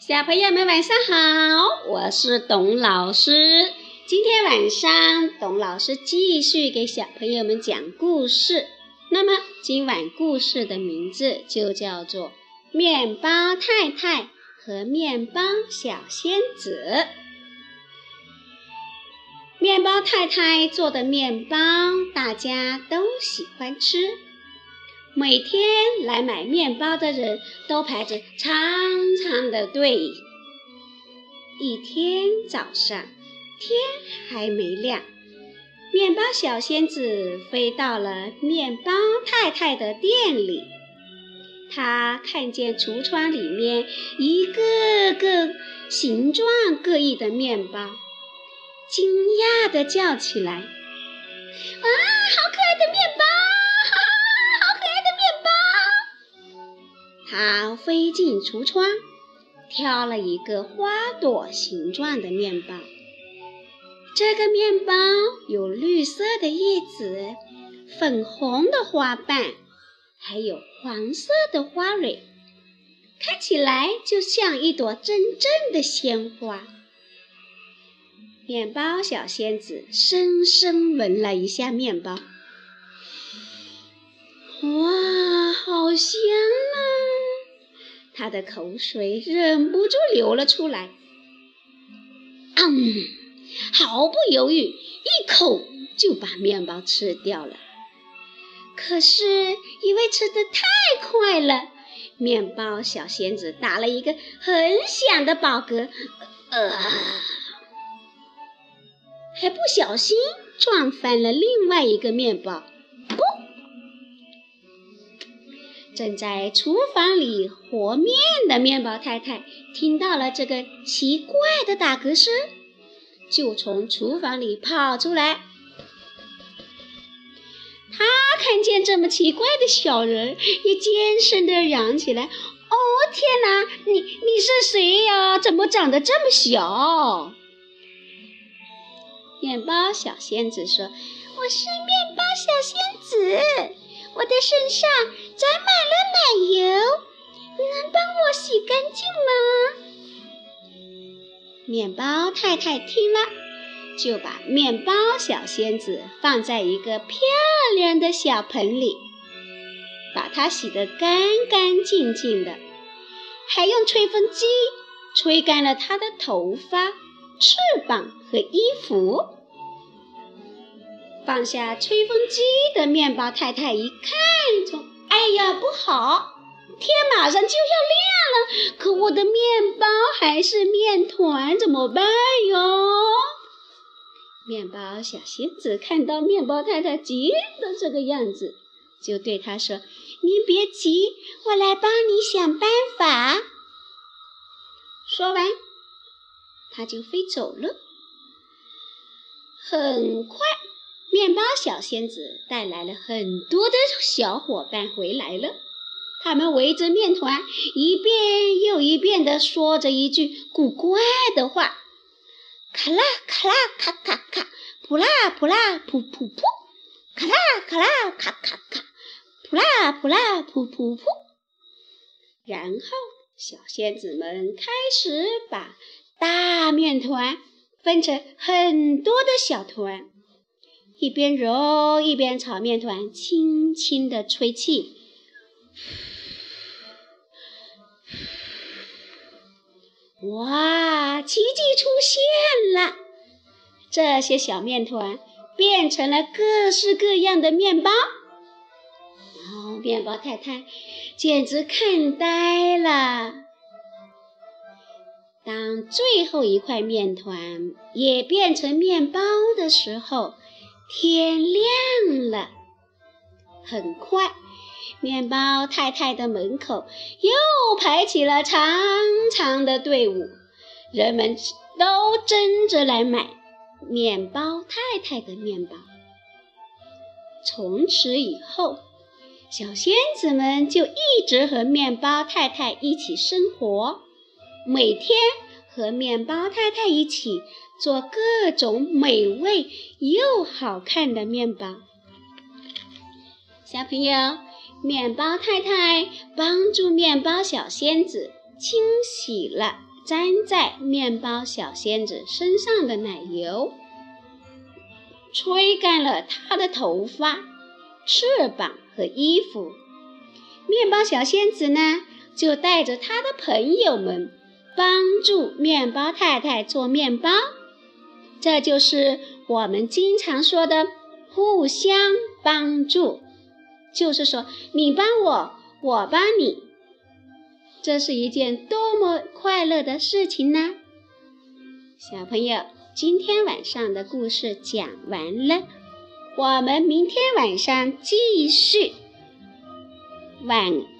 小朋友们晚上好，我是董老师。今天晚上，董老师继续给小朋友们讲故事。那么，今晚故事的名字就叫做《面包太太和面包小仙子》。面包太太做的面包，大家都喜欢吃。每天来买面包的人都排着长长的队。一天早上，天还没亮，面包小仙子飞到了面包太太的店里。她看见橱窗里面一个个形状各异的面包，惊讶地叫起来：“啊，好可爱的飞进橱窗，挑了一个花朵形状的面包。这个面包有绿色的叶子、粉红的花瓣，还有黄色的花蕊，看起来就像一朵真正的鲜花。面包小仙子深深闻了一下面包，哇，好香！他的口水忍不住流了出来，嗯，毫不犹豫，一口就把面包吃掉了。可是因为吃的太快了，面包小仙子打了一个很响的饱嗝，呃，还不小心撞翻了另外一个面包。正在厨房里和面的面包太太听到了这个奇怪的打嗝声，就从厨房里跑出来。他看见这么奇怪的小人，也尖声地嚷起来：“哦，天哪！你你是谁呀？怎么长得这么小？”面包小仙子说：“我是面包小仙子。”我的身上沾满了奶油，你能帮我洗干净吗？面包太太听了，就把面包小仙子放在一个漂亮的小盆里，把它洗得干干净净的，还用吹风机吹干了它的头发、翅膀和衣服。放下吹风机的面包太太一看，说：“哎呀，不好！天马上就要亮了，可我的面包还是面团，怎么办哟？”面包小仙子看到面包太太急的这个样子，就对她说：“您别急，我来帮你想办法。”说完，他就飞走了。很快。面包小仙子带来了很多的小伙伴回来了，他们围着面团，一遍又一遍地说着一句古怪的话：“咔啦咔啦咔咔咔，扑啦扑啦噗噗噗，咔啦咔啦咔咔咔，扑啦扑啦噗噗噗。”然后，小仙子们开始把大面团分成很多的小团。一边揉一边炒面团，轻轻地吹气。哇，奇迹出现了！这些小面团变成了各式各样的面包。哦，面包太太简直看呆了。当最后一块面团也变成面包的时候，天亮了，很快，面包太太的门口又排起了长长的队伍，人们都争着来买面包太太的面包。从此以后，小仙子们就一直和面包太太一起生活，每天和面包太太一起。做各种美味又好看的面包。小朋友，面包太太帮助面包小仙子清洗了粘在面包小仙子身上的奶油，吹干了她的头发、翅膀和衣服。面包小仙子呢，就带着他的朋友们帮助面包太太做面包。这就是我们经常说的互相帮助，就是说你帮我，我帮你。这是一件多么快乐的事情呢？小朋友，今天晚上的故事讲完了，我们明天晚上继续。晚。